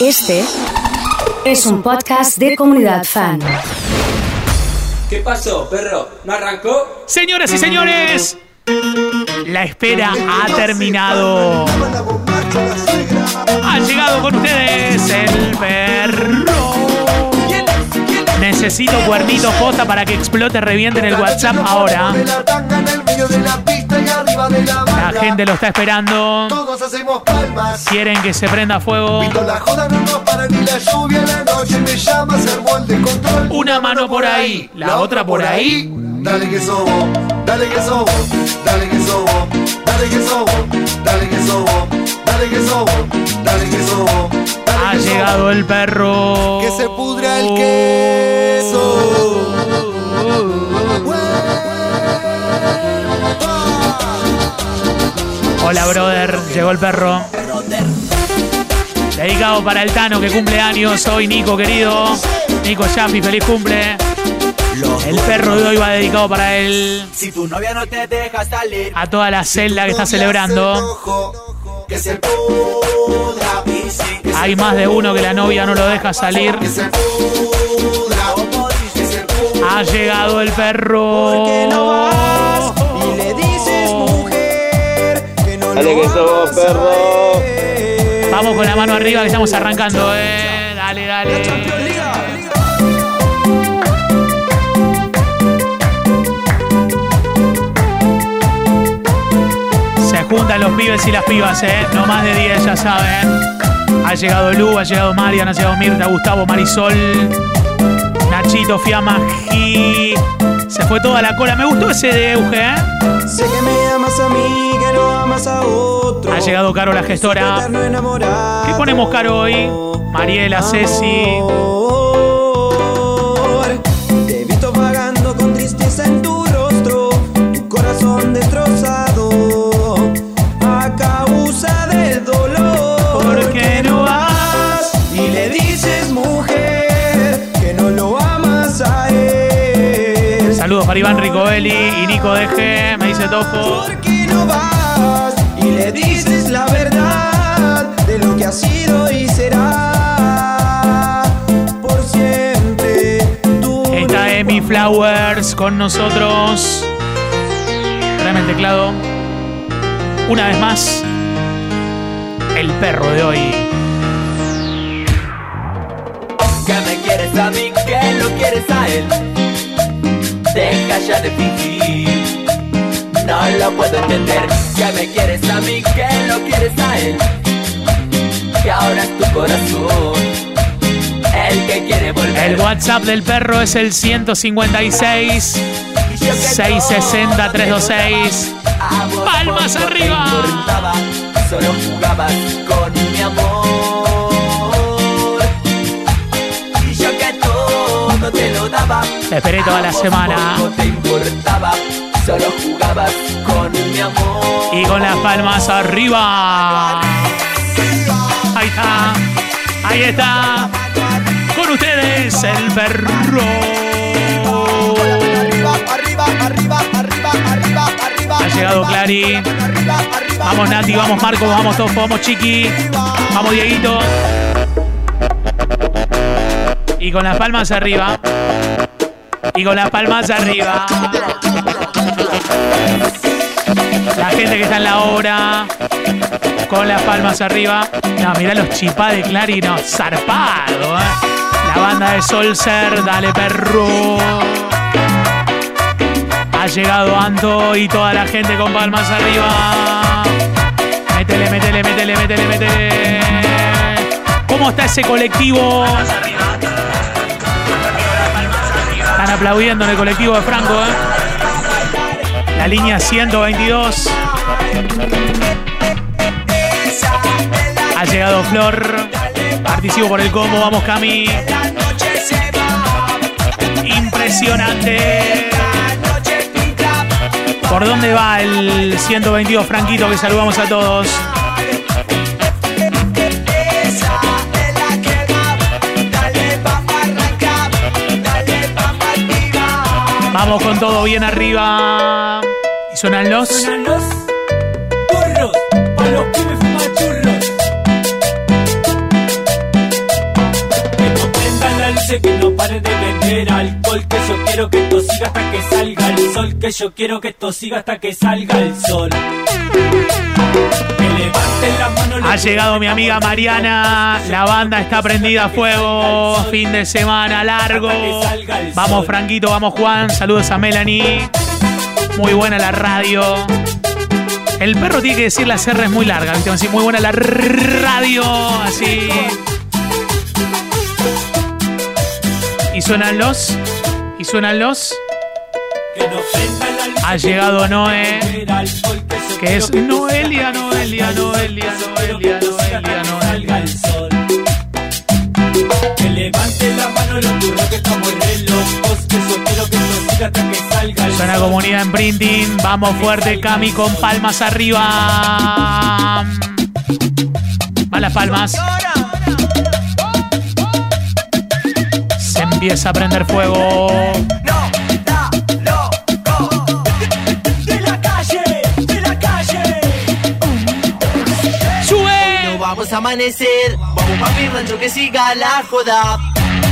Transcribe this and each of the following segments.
Este es un podcast de comunidad fan. ¿Qué pasó, perro? ¿No arrancó? Señoras y señores, la espera ha terminado. Ha llegado con ustedes el perro. Necesito cuernito posta para que explote, reviente en el WhatsApp ahora. La gente lo está esperando. Todos hacemos palmas. Quieren que se prenda fuego. Una mano por ahí, la otra por ahí. Dale que sobo, dale que sobo, dale que sobo, dale que sobo, dale que sobo, dale que sobo, dale que sobo. Ha llegado el perro. Que se pudra el queso. Hola, brother. Llegó el perro. Dedicado para el Tano que cumple años. Hoy, Nico, querido. Nico Chapi, feliz cumple. El perro de hoy va dedicado para él. Si tu novia no te deja salir, A toda la celda que está celebrando. Que se pudra, Hay más de uno que la novia no lo deja salir. Ha llegado el perro. que no vas y le dices mujer que no Dale que sos, perro. Vamos con la mano arriba que estamos arrancando, eh. Dale, dale. Se juntan los pibes y las pibas, eh. No más de 10, ya saben. Ha llegado Lu, ha llegado Marian, ha llegado Mirta, Gustavo, Marisol, Nachito, Fiamma, G. Se fue toda la cola. Me gustó ese de Euge, eh. Sé que me amas a mí, que no amas a otro. Ha llegado Caro, la gestora. ¿Qué ponemos, Caro, hoy? Mariela, Ceci. Para Iván Ricoeli y Nico Deje, me dice Tojo. ¿Por qué no vas y le dices la verdad de lo que ha sido y será por siempre? Tú Está Emi Flowers con nosotros. Tráeme el teclado. Una vez más, el perro de hoy. que me quieres a mí, que lo quieres a él. Deja ya de fingir, no lo puedo entender. Que me quieres a mí, que lo quieres a él. Que ahora es tu corazón el que quiere volver. El WhatsApp del perro es el 156 Y yo que 660 326. Amor, Palmas arriba. Solo jugabas con mi amor. Te esperé toda la semana. poco te importaba, solo jugabas con mi amor. Y con las palmas arriba. Ahí está. Ahí está. Con ustedes, el perro. Ha llegado Clary. Vamos Nati, vamos Marco, vamos Tofo, vamos Chiqui. Vamos Dieguito. Y con las palmas arriba. Y con las palmas arriba. La gente que está en la obra. Con las palmas arriba. No, mirá los chipá de Clary, no, zarpado, eh. La banda de Solser, dale perro. Ha llegado Anto y toda la gente con palmas arriba. Métele, métele, métele, métele, métele. ¿Cómo está ese colectivo? Aplaudiendo en el colectivo de Franco, ¿eh? La línea 122. Ha llegado Flor. Participo por el combo, vamos Cami. Impresionante. ¿Por dónde va el 122 Franquito que saludamos a todos? Vamos con todo bien arriba. Y suenan los. Suenan los turros, para los que me fuman churros. Que no prendan la luz que no paren de vender alcohol. Que yo quiero que esto siga hasta que salga el sol. Que yo quiero que esto siga hasta que salga el sol. Ha llegado mi amiga Mariana. La banda está prendida a fuego. Fin de semana largo. Vamos, Franquito, vamos, Juan. Saludos a Melanie. Muy buena la radio. El perro tiene que decir las R's muy largas, ¿viste? Así, muy buena la radio. Así. Y suenan los. Y suenan los. Ha llegado Noé. Que es Noelia, Noelia, Noelia, Noelia, Noelia, Noelia. el sol. Que levanten la mano los burros que estamos re locos, que yo quiero que esto siga hasta que salga el Suena comunidad en printing. Vamos fuerte, Cami, con palmas arriba. Va las palmas. Se empieza a prender fuego. Amanecer, vamos pa' mi rancho que siga la joda.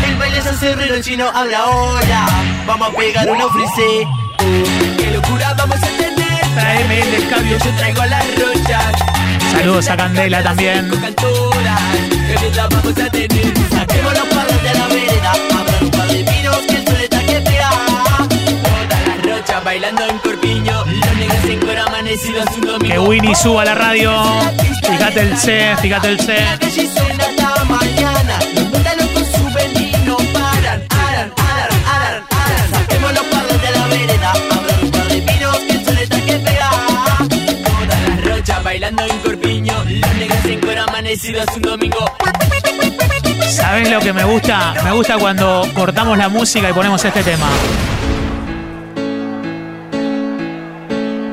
El baile San Cerrero, el chino habla ahora. Vamos a pegar una frisé. Qué locura vamos a tener. Tráeme el escabio. Yo traigo las rochas. Saludos a Candela también. Vamos a tener. Saquemos los palos de la vereda. Abran un par de vinos que el sol está que pega. Todas las rochas bailando en corpiño. Que Winnie suba a la radio. Fíjate el C, fíjate el C. Bailando en corpiño. Los negros en amanecidos un domingo. ¿Sabes lo que me gusta? Me gusta cuando cortamos la música y ponemos este tema.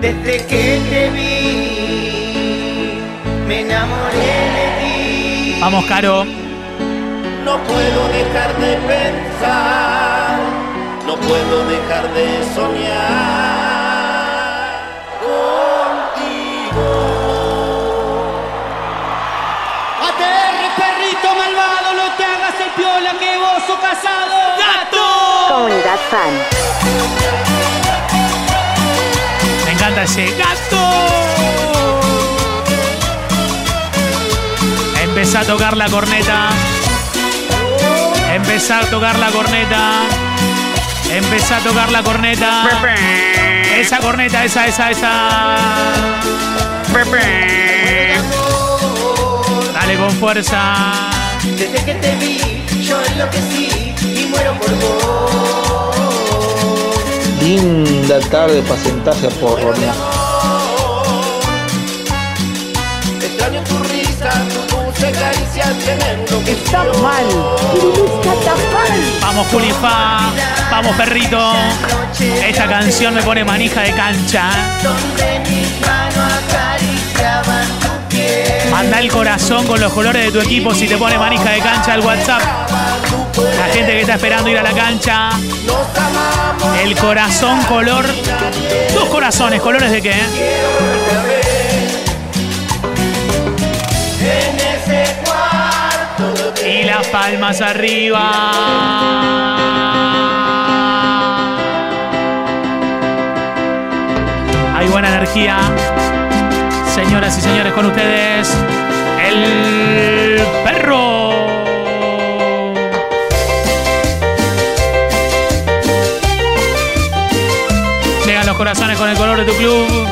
Desde que te vi, me enamoré de ti. Vamos, Caro. No puedo dejar de pensar, no puedo dejar de soñar contigo. Aterre, perrito malvado, no te hagas el piola que vos sos casado. ¡Gato! Comunidad Fan. Encanta ese gato. Empezá a tocar la corneta. Empezá a tocar la corneta. Empezá a tocar la corneta. Esa corneta, esa, esa, esa. Dale con fuerza. Desde que te vi, yo enloquecí y muero por vos. Linda tarde para sentarse a porronear. Extraño tu risa, tu dulce caricia, tremendo que Está mal. Está mal. Vamos, Julifa. Vamos, perrito. Esta canción me pone manija de cancha. Donde mis manos acariciaban tu piel. Manda el corazón con los colores de tu equipo si te pone manija de cancha al WhatsApp. La gente que está esperando ir a la cancha. El corazón color. Dos corazones, ¿colores de qué? Y las palmas arriba. Hay buena energía. Señoras y señores, con ustedes, el corazones con el color de tu club.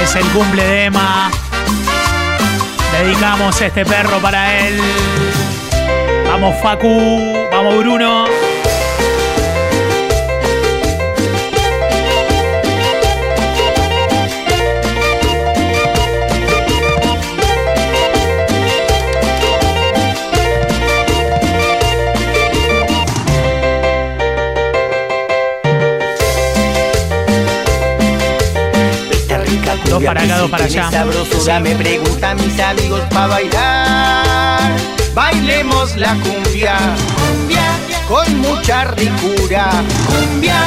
Es el cumple de Emma. Dedicamos este perro para él. Vamos Facu, vamos Bruno. Dos para acá, dos para allá. Sabrosura me preguntan mis amigos para bailar. Bailemos la cumbia. Cumbia, con mucha ricura. Cumbia.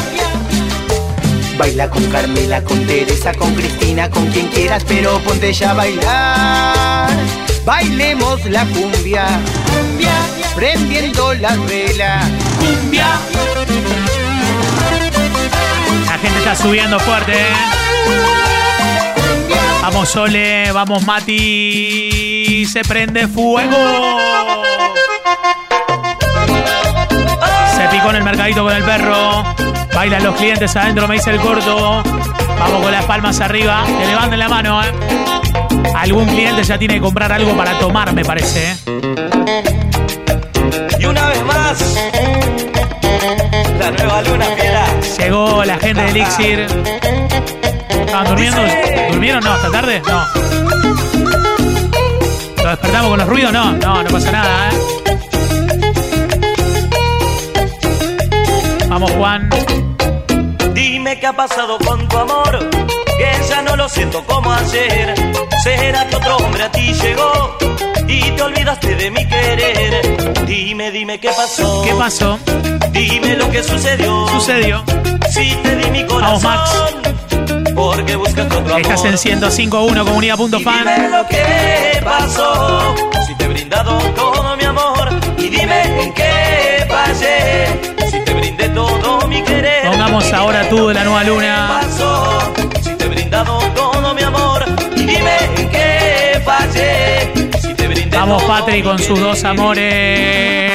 Baila con Carmela, con Teresa, con Cristina, con quien quieras, pero ponte ya a bailar. Bailemos la cumbia, cumbia, prendiendo las velas. Cumbia. La gente está subiendo fuerte, ¿eh? Vamos Sole, vamos Mati, se prende fuego. Se picó en el mercadito con el perro. Bailan los clientes adentro, me dice el corto. Vamos con las palmas arriba. Que levanten la mano, ¿eh? Algún cliente ya tiene que comprar algo para tomar, me parece, ¿eh? Y una vez más, la nueva luna fiera. Llegó la gente de Elixir. ¿Estaban durmiendo? ¿Durmieron? No, ¿hasta tarde? No. ¿Lo despertamos con los ruidos? No, no, no pasa nada, ¿eh? Vamos, Juan. Dime qué ha pasado con tu amor, que ya no lo siento como ayer. ¿Será que otro hombre a ti llegó y te olvidaste de mi querer? Dime, dime qué pasó. ¿Qué pasó? Dime lo que sucedió. Sucedió. Si te di mi corazón. Vamos, amor. Estás en 105.1 comunidad.fan. Dime lo que pasó. Si te he brindado todo mi amor. Y dime en qué fallé. Si te brindé todo mi querer. Pongamos ahora tú de la nueva ¿Qué luna. pasó? Si te he brindado todo mi amor. Y dime en qué fallé. Si te brindé Vamos, Patri, con sus dos amores.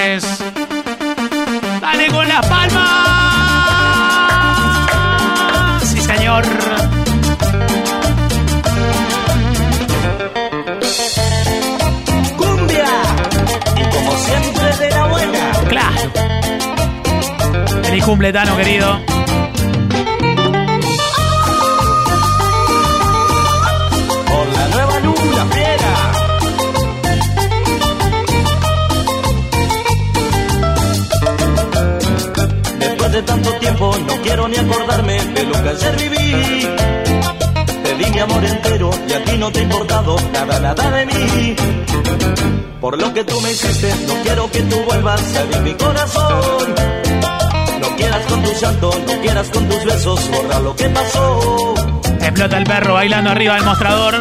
Feliz cumpletano, querido. Por la nueva luna fiera. Después de tanto tiempo no quiero ni acordarme de lo que ayer viví. Te di mi amor entero y a ti no te ha importado nada, nada de mí. Por lo que tú me hiciste, no quiero que tú vuelvas a abrir mi corazón. No quieras con tu llanto, no quieras con tus besos, borra lo que pasó. Explota el perro bailando arriba del mostrador.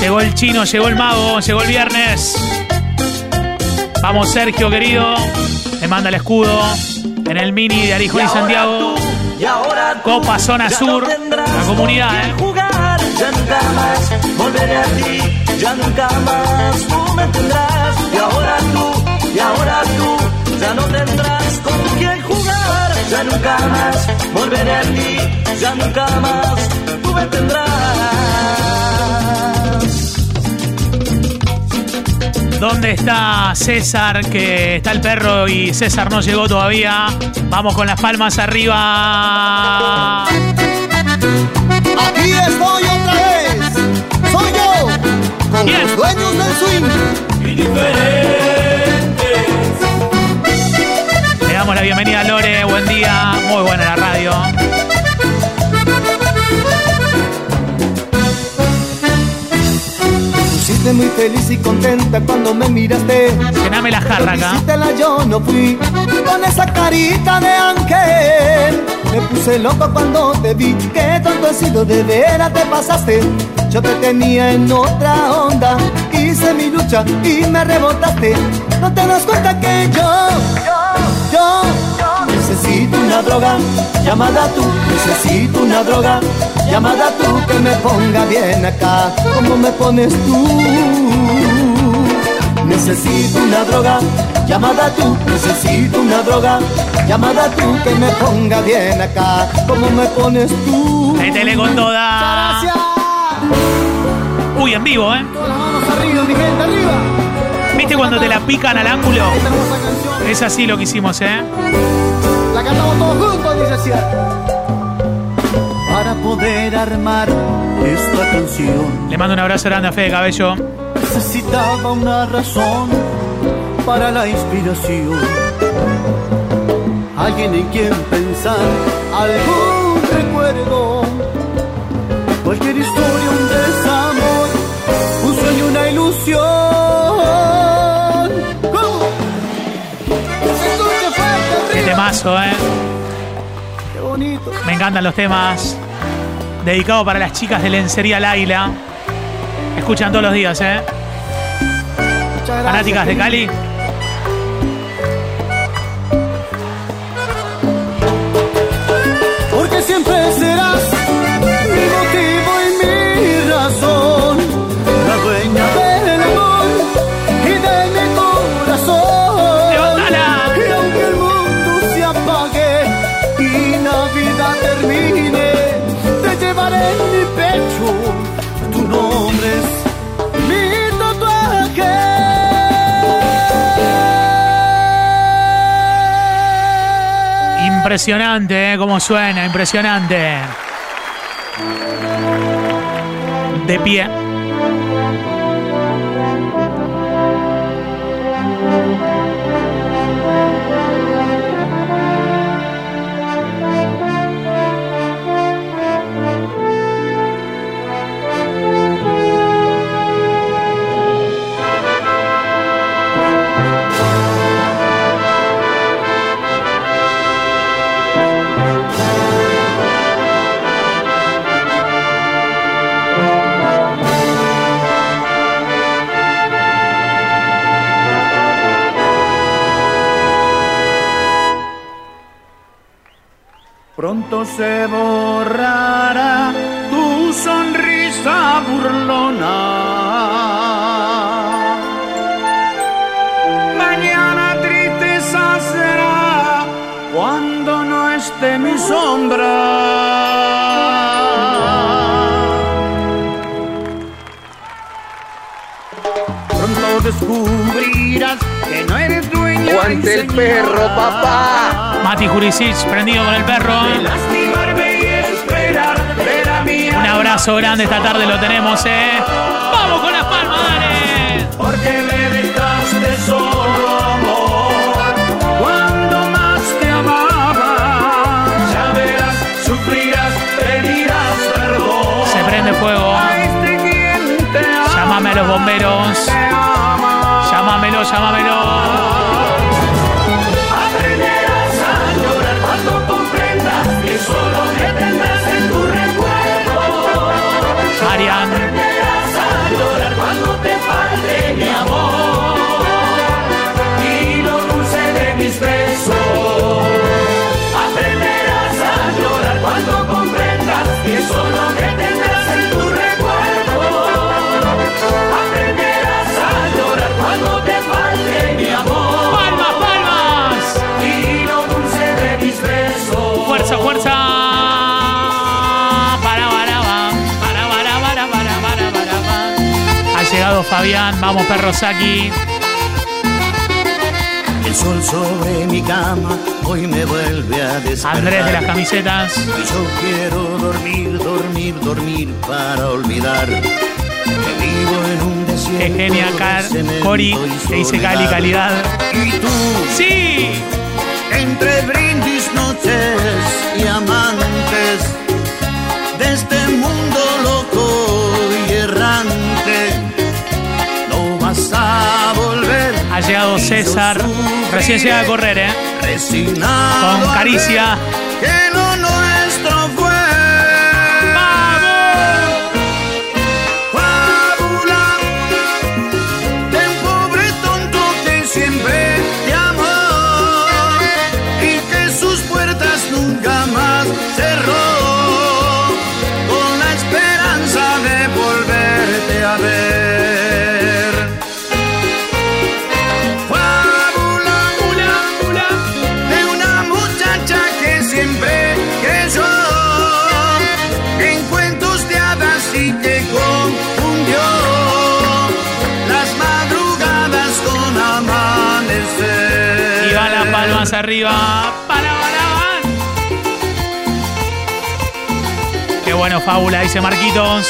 Llegó el chino, llegó el mago, llegó el viernes. Vamos, Sergio, querido. Le manda el escudo en el mini de Arijón y Santiago. Y ahora tú Copa Zona Sur, no la comunidad, ¿eh? quién jugar, ya nunca más volveré a ti, ya nunca más tú me tendrás. Y ahora tú, y ahora tú, ya no tendrás con quién jugar, ya nunca más volveré a ti, ya nunca más tú me tendrás. ¿Dónde está César? Que está el perro y César no llegó todavía. Vamos con las palmas arriba. Aquí estoy otra vez. Soy yo, con ¿Quién? los dueños del swing. Le damos la bienvenida a Lore. Buen día. Muy buena la radio. Pusiste muy feliz y contenta cuando me miraste. Llename la jarra acá. Visítela yo no fui con esa carita de ángel. Me puse loco cuando te vi. Que tanto he sido de veras te pasaste. Yo te tenía en otra onda. Hice mi lucha y me rebotaste. No te das cuenta que yo, yo, yo necesito una droga llamada tú. Necesito una droga llamada tú que me ponga bien acá. Como me pones tú. Necesito una droga llamada tú, necesito una droga llamada tú que me ponga bien acá, como me pones tú. Métele con toda. Gracias. Uy, en vivo, ¿eh? Con las manos arriba, mi gente, arriba. ¿Viste cuando te la pican al ángulo? Es así lo que hicimos, ¿eh? la cantamos todos juntos, dice así. Para poder armar esta canción Le mando un abrazo grande a Fede Cabello. necesitaba una razón para la inspiración. Alguien en quien pensar, algún recuerdo, cualquier historia, un desamor, un sueño, una ilusión. Temazo, ¿eh? Qué bonito. Me encantan los temas. Dedicado para las chicas de lencería Laila. Escuchan todos los días, ¿eh? Gracias. Fanáticas de Cali. Impresionante, ¿eh? Cómo suena, impresionante. De pie. Pronto se borrará tu sonrisa burlona. Mañana tristeza será cuando no esté mi sombra. Pronto descubrirás que no eres dueña Aguante el perro, papá. Mati Jurisic, prendido con el perro. Un abrazo grande esta tarde lo tenemos, ¿eh? ¡Vamos con las palmas, dale! Porque me dejaste solo amor Cuando más te amaba Ya verás, sufrirás, pedirás perdón Se prende fuego. Este Llámame a los bomberos. Llámamelo, llámamelo. Marian. Fabián, vamos perro Saki. El sol sobre mi cama hoy me vuelve a despertar. Andrés de las camisetas. Y yo quiero dormir, dormir, dormir para olvidar que vivo en un desierto. Qué genia, Car. Cori, que dice Cali, calidad. Y tú, ¡Sí! entre brindis, noches y amantes de este mundo César. Recién llega a correr, ¿eh? Con caricia. Arriba. Para. Qué bueno, fábula, dice Marquitos.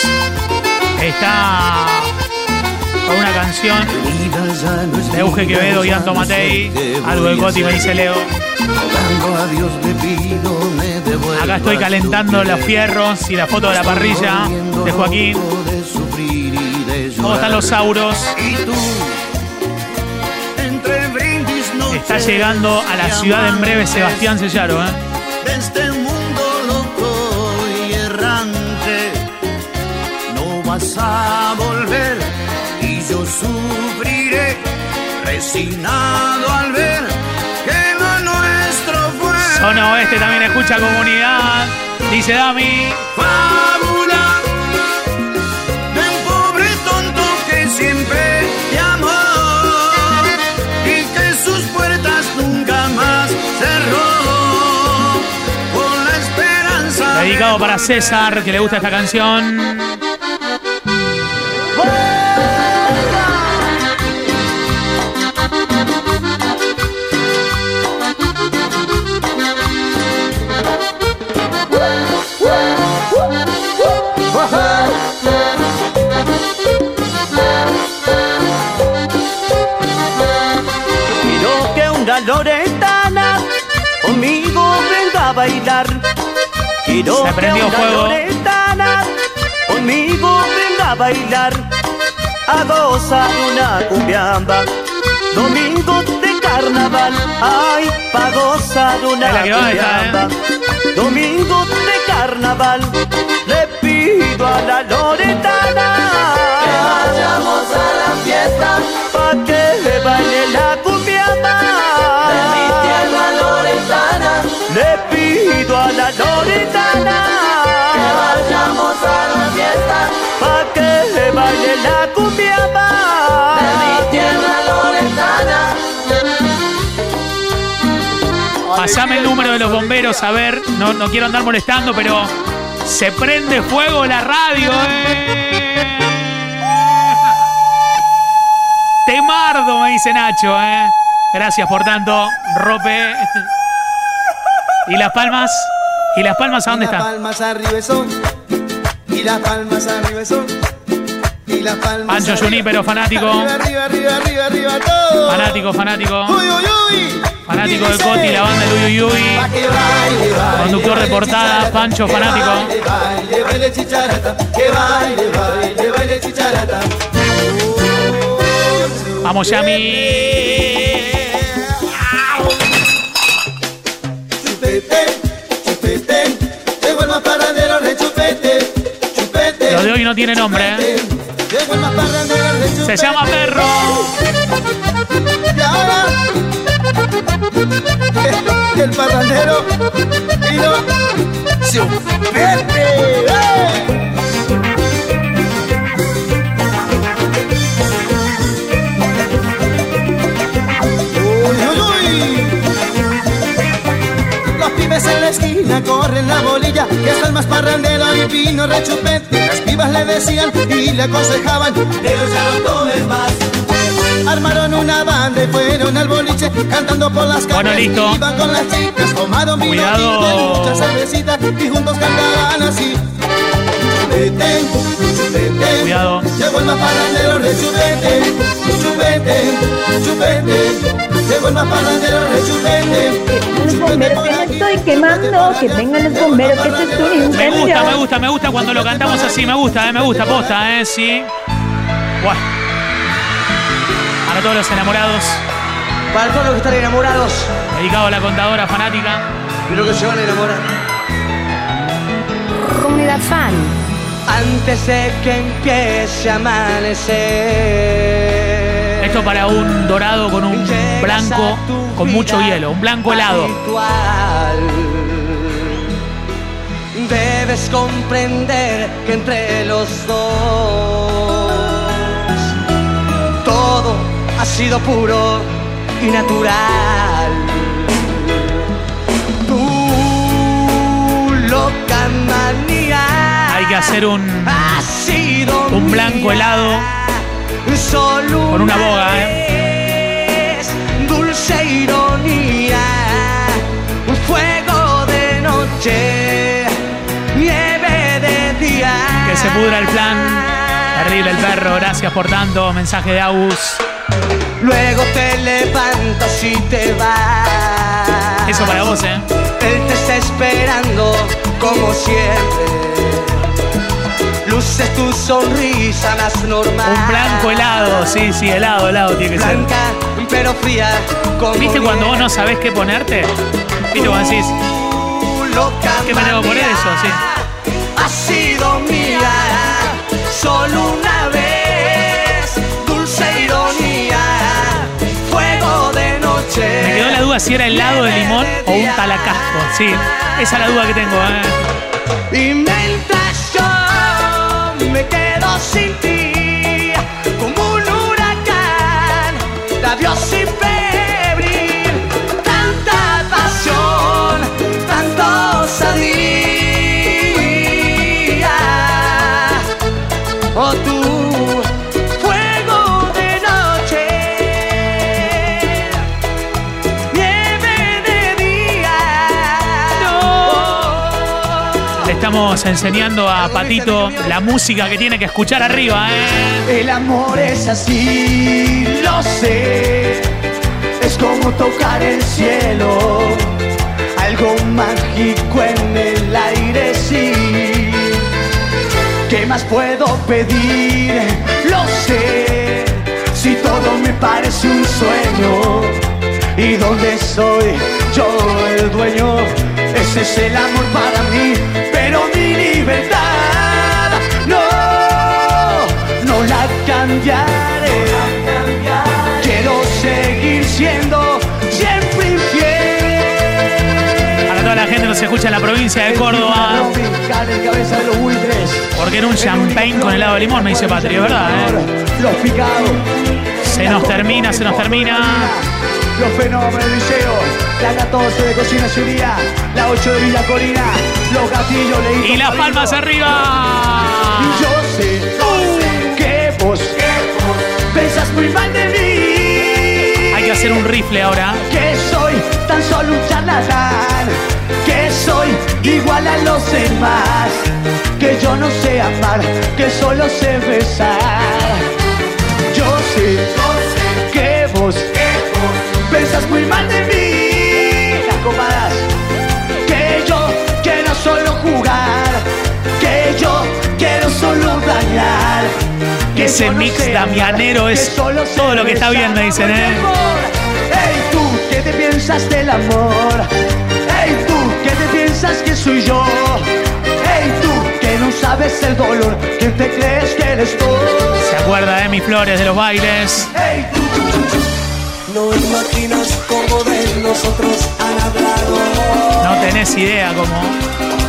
Está con una canción de Euge Quevedo y Anto Matei. Algo de Coti, me dice Leo. Acá estoy calentando los fierros y la foto de la parrilla de Joaquín. ¿Cómo están los sauros? Está llegando a la ciudad en breve Sebastián Sellaro, ¿eh? de este mundo loco y errante. No vas a volver y yo sufriré resignado al ver que lo nuestro fue Zona Oeste también escucha comunidad. Dice Dami. fábula Dedicado para César, que le gusta esta canción. Quiero que una loretana conmigo venga a bailar. Quiero Se prendió que una fuego. loretana conmigo venga a bailar. A gozar una cumbiamba. Domingo de carnaval. Ay, pa' gozar una ¿eh? cumbiamba. Domingo de carnaval. Le pido a la loretana. Que vayamos a la fiesta. Loretana. Que vayamos a la fiesta. Pa' que baile la cumbiamba. De mi tierra loretana. Pasame el número de los bomberos, a ver. No, no quiero andar molestando, pero se prende fuego la radio, eh. Temardo, me dice Nacho, eh. Gracias por tanto, Rope. ¿Y las palmas? ¿Y las palmas a dónde y las están? palmas arriba son. Y las palmas arriba son. Y las palmas Pancho arriba. Junípero, fanático. Arriba, arriba, arriba, arriba, todo. Fanático, fanático. Uy, uy, uy. Fanático de Coti, la banda de Uy Uy Uy. Conductor de portada, Pancho, fanático. Baile, baile, baile, chicharata. Que baile, baile, baile, chicharata. Vamos, Yami. No tiene nombre, ¿eh? Se llama Perro. Y ahora el parrandero Que está el más parrandero y vino rechupete Las pibas le decían y le aconsejaban Pero ya no tomes más Armaron una banda y fueron al boliche Cantando por las Bueno, calles listo. Iban con las chicas, tomaron vino Cuidado. y mucha cervecita Y juntos cantaban así Chupete, chupete Cuidado. Llegó el más parrandero rechupete Chupete, chupete Llegó el más parrandero rechupete Los bomberos que estoy quemando, que vengan los bomberos que esto es Me gusta, me gusta, me gusta cuando lo cantamos así. Me gusta, eh, me gusta, posta, eh, sí. Buah. Para todos los enamorados. Para todos los que están enamorados, Dedicado a la contadora fanática. pero que se van a enamorar. Comunidad Fan. Antes de que empiece a amanecer. Esto para un dorado con un blanco con mucho hielo. Un blanco helado. Debes comprender que entre los dos todo ha sido puro y natural. Tu loca manía Hay que hacer un, un blanco helado solo con una boga, eh. dulce ironía, un fuego de noche, nieve de día. Que se pudra el plan. Terrible el perro, gracias por tanto. Mensaje de Agus. Luego te levantas y te vas. Eso para vos, eh. Él te está esperando como siempre. Tu sonrisa más normal. Un blanco helado, sí, sí, helado, helado tiene que ser. Blanca, pero fría. Como ¿Viste cuando vos no sabés qué ponerte? ¿Viste cuando decís, ¿qué me tengo que poner eso? Sí. Ha sido mía solo una vez. Dulce ironía, fuego de noche. Me quedó la duda si era helado de limón o un talacasco. Sí, esa es la duda que tengo. ¿eh? Me quedo estamos enseñando a Patito la música que tiene que escuchar arriba, ¿eh? El amor es así, lo sé. Es como tocar el cielo. Algo mágico en el aire, sí. ¿Qué más puedo pedir? Lo sé. Si todo me parece un sueño. ¿Y dónde soy yo el dueño? Ese es el amor para mí, pero mi libertad no, no la cambiaré. Quiero seguir siendo siempre infiel. Para toda la gente que nos escucha en la provincia de Córdoba. Porque era un champagne con helado de limón, me dice Patria, ¿verdad? eh? Los picados. Se nos termina, se nos termina. Los fenómenos del liceo, la 14 de Cocina Ciudad, la 8 de Villa Corina, los gatillos leí. Y las palmas arriba. Y yo sé que vos pensás muy mal de mí. Hay que hacer un rifle ahora. Que soy tan solo un charlatán. Que soy igual a los demás. Que yo no sé amar, que solo sé besar. Yo sé que vos pensás muy mal de mí. Copadas. Que yo quiero solo jugar. Que yo quiero solo dañar. Que Ese mix damianero es que solo todo lo que está me dicen, ¿eh? Ey, tú, ¿qué te piensas del amor? Ey, tú, ¿qué te piensas que soy yo? Ey, tú, que no sabes el dolor, ¿quién te crees que eres tú? Se acuerda de mis flores, de los bailes. Ey, tú, No imaginas cómo de nosotros. No tenés idea cómo.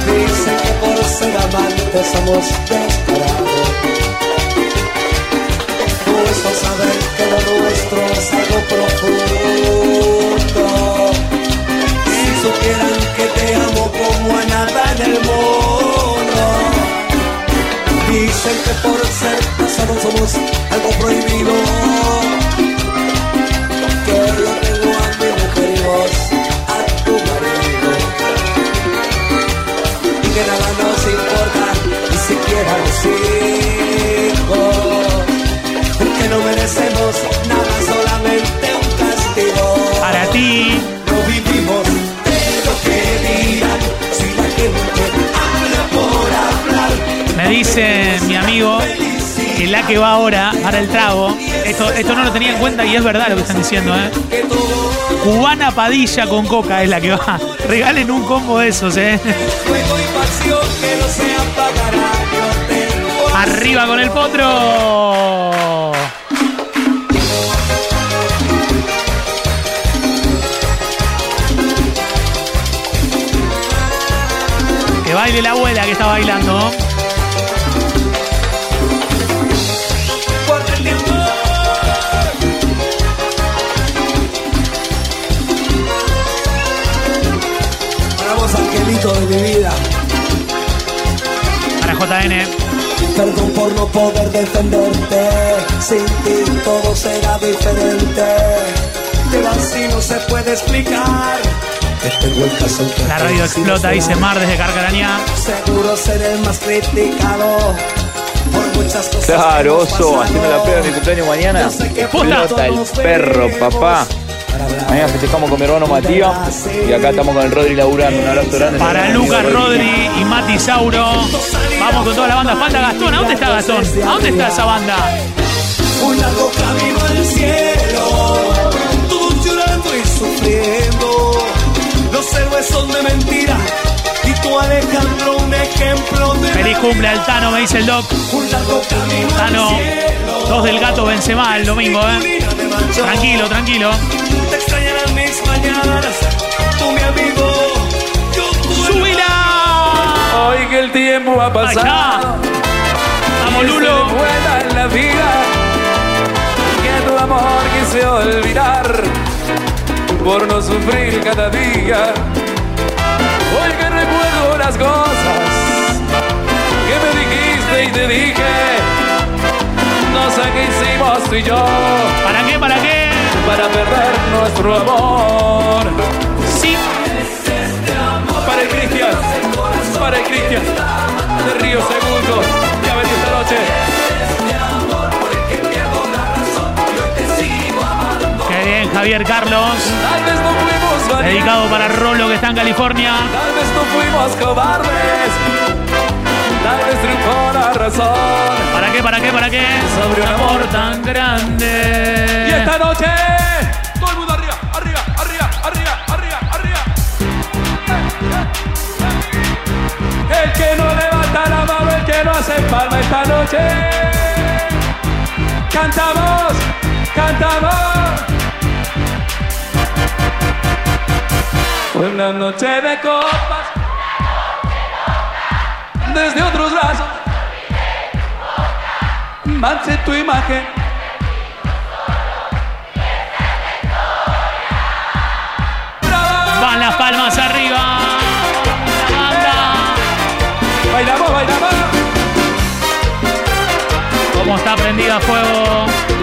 Dicen que por ser amantes somos descarados. Puesto a saber que lo nuestro es algo profundo. Si supieran que te amo como a nada en el mundo. Dicen que por ser casados somos algo prohibido. Nada, solamente un castigo. Para ti. No vivimos de lo que digan, si la gente habla por hablar. Me dice mi amigo que la que va ahora para el trago. Esto, esto no lo tenía en cuenta y es verdad lo que están diciendo, ¿eh? Cubana Padilla con coca es la que va. Regalen un combo de esos, ¿eh? Arriba con el potro. Baile la abuela que está bailando. Para vos, angelito de mi vida. Para JN. Perdón por no poder defenderte. Sin ti todo será diferente. Pero así no se puede explicar. La radio explota, dice Mar desde Carcarañá. Seguro seré el más criticado. Por muchas cosas. Claro, oso, haciendo la prueba de mi cumpleaños mañana. Explota el perro, papá. Mañana festejamos con mi hermano Matías y acá estamos con el Rodri laburando. Un abrazo grande. Para Lucas Rodri y Mati Sauro. Vamos con toda la banda. Falta Gastón. ¿A dónde está Gastón? ¿A dónde está esa banda? Un largo camino al cielo, todos llorando y sufriendo. Héroes son de mentira y tú Alejandro un ejemplo de Feliz cumple al Tano, me dice el doc. un largo camino Tano, cielo. dos del gato Benzema el domingo, ¿eh? Tranquilo, tranquilo. Te extrañarán mis mañanas, tú mi amigo, ¡Súbila! Hoy que el tiempo ha pasado. Vamos, Lulo. en la vida. Que tu amor quise olvidar por no sufrir cada día. Hoy que recuerdo las cosas que me dijiste y te dije. No sé qué hicimos tú y yo. ¿Para qué? ¿Para qué? Para perder nuestro amor. Sí. Para el Cristian. Para el Cristian. De Río Segundo. Que ha venido esta noche. Javier Carlos. Tal vez no fuimos valientes. Dedicado para Rolo que está en California. Tal vez no fuimos cobardes. Tal vez triunfó la razón. ¿Para qué? ¿Para qué? ¿Para qué? Sobre un amor tan grande. Y esta noche. Todo el mundo arriba, arriba, arriba, arriba, arriba, arriba. El que no levanta la mano, el que no hace palma esta noche. Cantamos, cantamos. Fue una noche de copas. Desde otros brazos. Manche tu imagen. Van las palmas arriba. La banda. Bailamos, bailamos. ¿Cómo está prendida a fuego?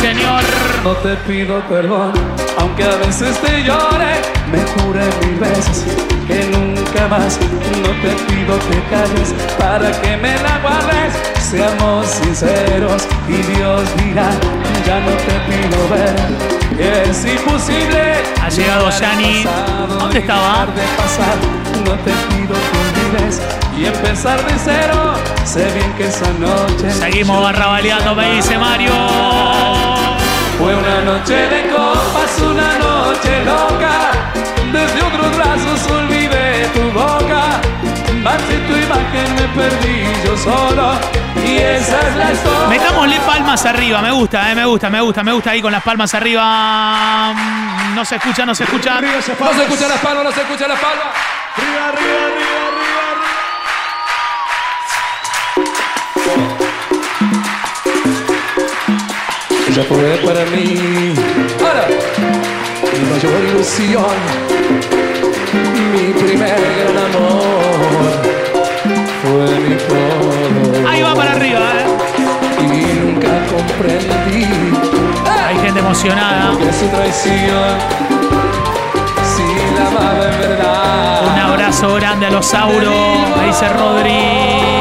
Señor. No te pido perdón, aunque a veces te llore, me juré mil veces que nunca más. No te pido que calles para que me la guardes. Seamos sinceros y Dios dirá, ya no te pido ver. Es imposible. Ha llegado pasado ¿Dónde estaba? pasar. No te pido olvides y empezar de cero. Sé bien que esa noche. Seguimos barrabaleando, me dice Mario. Fue una noche de copas, una noche loca. Desde otros brazos olvidé tu boca. Manché tu imagen, me perdí yo solo. Y esa es la historia. Metámosle palmas arriba, me gusta, eh, me gusta, me gusta, me gusta ahí con las palmas arriba. No se escucha, no se escucha. No se escucha las palmas, no se escucha las palmas. Arriba, arriba, arriba, arriba. Ella fue para mí. Ahora, mi mayor ilusión. Mi primer gran amor. Fue mi todo. Ahí va para arriba, eh. Y nunca comprendí. Hay gente emocionada. Que su traición. Si la amaba en verdad. Un abrazo grande a los Sauro, me dice Rodri.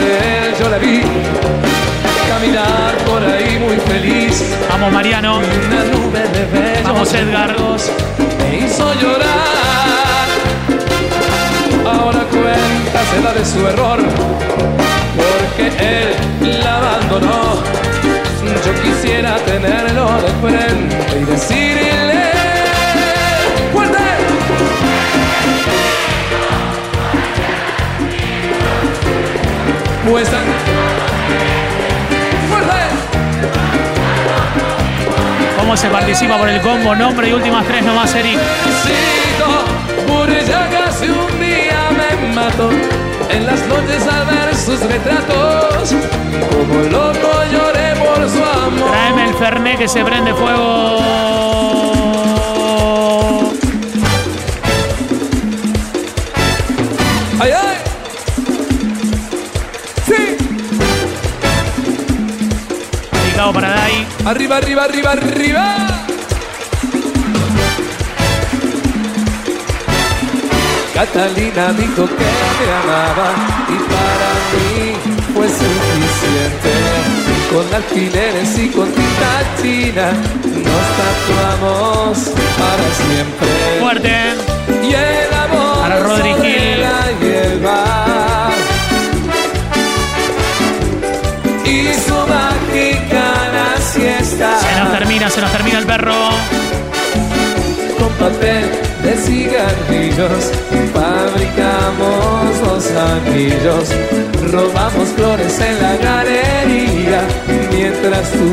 De él yo la vi caminar por ahí muy feliz. Vamos, Mariano. Una nube de bellos Vamos, Edgar. me hizo llorar. Ahora cuenta se da de su error, porque él la abandonó. Yo quisiera tenerlo de frente y decirle Fuerte. ¿Cómo se participa por el combo? Nombre y últimas tres nomás, Eric. Por ella casi un día me mató. En las noches al ver sus retratos, como loco lloré por su amor. Tráeme el Fernet que se prende fuego. Dedicado para Dai. Arriba, arriba, arriba, arriba. Catalina dijo que me amaba y para mí fue suficiente. con alfileres y con tinta china nos tatuamos para siempre. Fuerte. Y el amor Para Rodri Se nos termina, se nos termina el perro. Con papel de cigarrillos fabricamos los anillos. Robamos flores en la galería mientras tú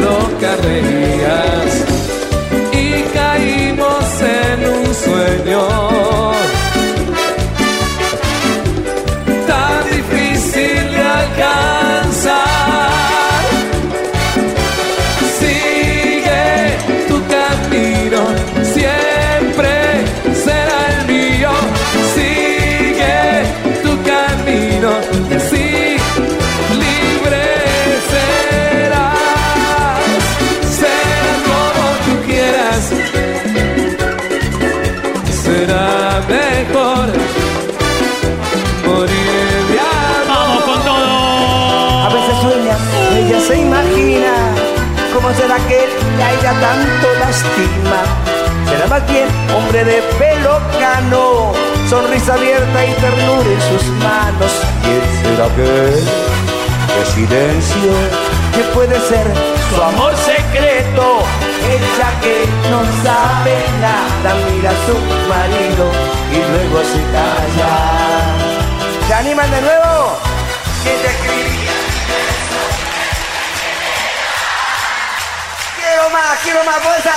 loca reías. Y caímos en un sueño tanto lastima. Será más bien hombre de pelo cano, sonrisa abierta y ternura en sus manos. ¿Quién será que de silencio que puede ser su amor secreto? Ella que no sabe nada mira a su marido y luego se calla. ¿Se animan de nuevo? ¿Quién te escribía? Quiero más, fuerza.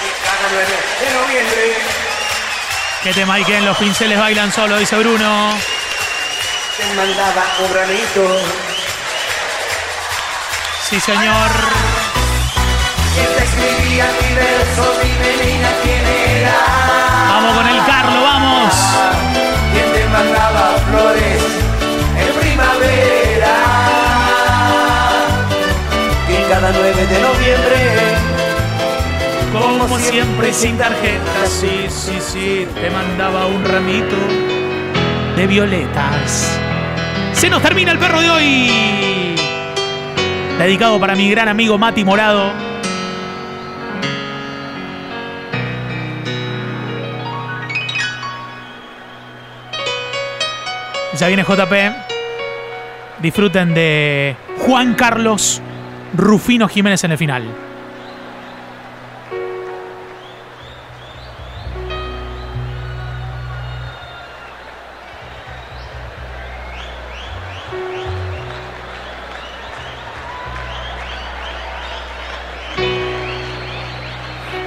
Y cada 9 de noviembre Que te maiquen, los pinceles bailan solo, dice Bruno. te mandaba un granito. Sí, señor. ¿Quién te escribía mi verso? Dime, niña, quién era. Vamos con el Carlo, vamos. ¿Quién te mandaba flores primavera? Y cada 9 de noviembre, Como siempre, sin tarjeta. Sí, sí, sí. Te mandaba un ramito de violetas. Se nos termina el perro de hoy. Dedicado para mi gran amigo Mati Morado. Ya viene JP. Disfruten de Juan Carlos Rufino Jiménez en el final.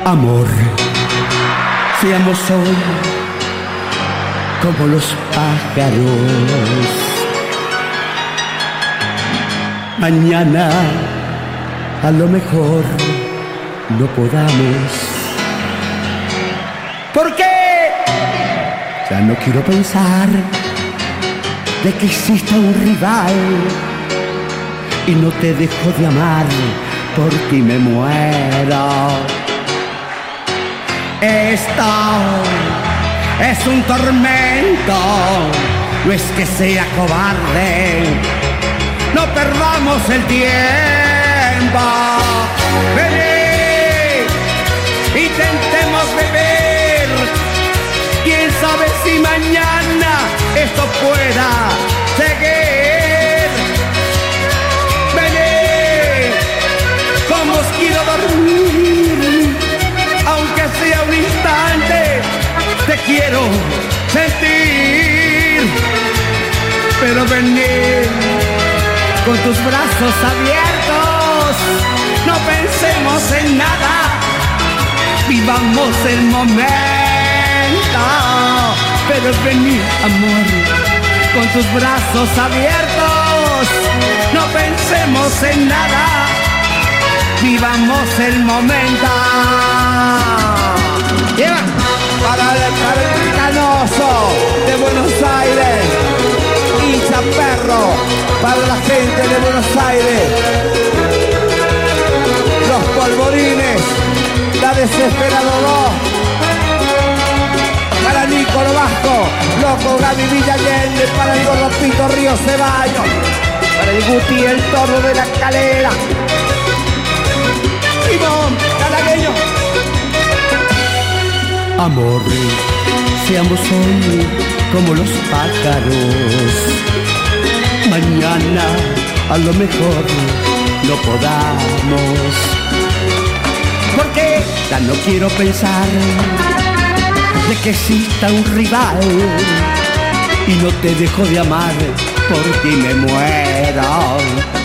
Amor, seamos hoy como los pájaros. Mañana a lo mejor no podamos. ¿Por qué? Ya no quiero pensar de que exista un rival y no te dejo de amar, por ti me muero. Esto es un tormento, no es que sea cobarde, no el tiempo. Vení, intentemos beber, quién sabe si mañana esto pueda seguir. Vení, como os quiero dormir, aunque sea un instante, te quiero sentir. Pero venir con tus brazos abiertos, no pensemos en nada, vivamos el momento. Pero venir, amor, con tus brazos abiertos, no pensemos en nada, vivamos el momento. Lleva para el, para de Buenos Aires, hincha perro, para la gente de Buenos Aires, los polvorines, la desesperado 2, para Nico Coro Vasco, Loco Gaby Villallende, para el gordo Pito Río Ceballos, para el Guti el toro de la calera. Simón, calagueño. Amor, seamos hoy como los pájaros. Mañana a lo mejor no podamos. Porque ya no quiero pensar de que exista un rival y no te dejo de amar por ti me muero.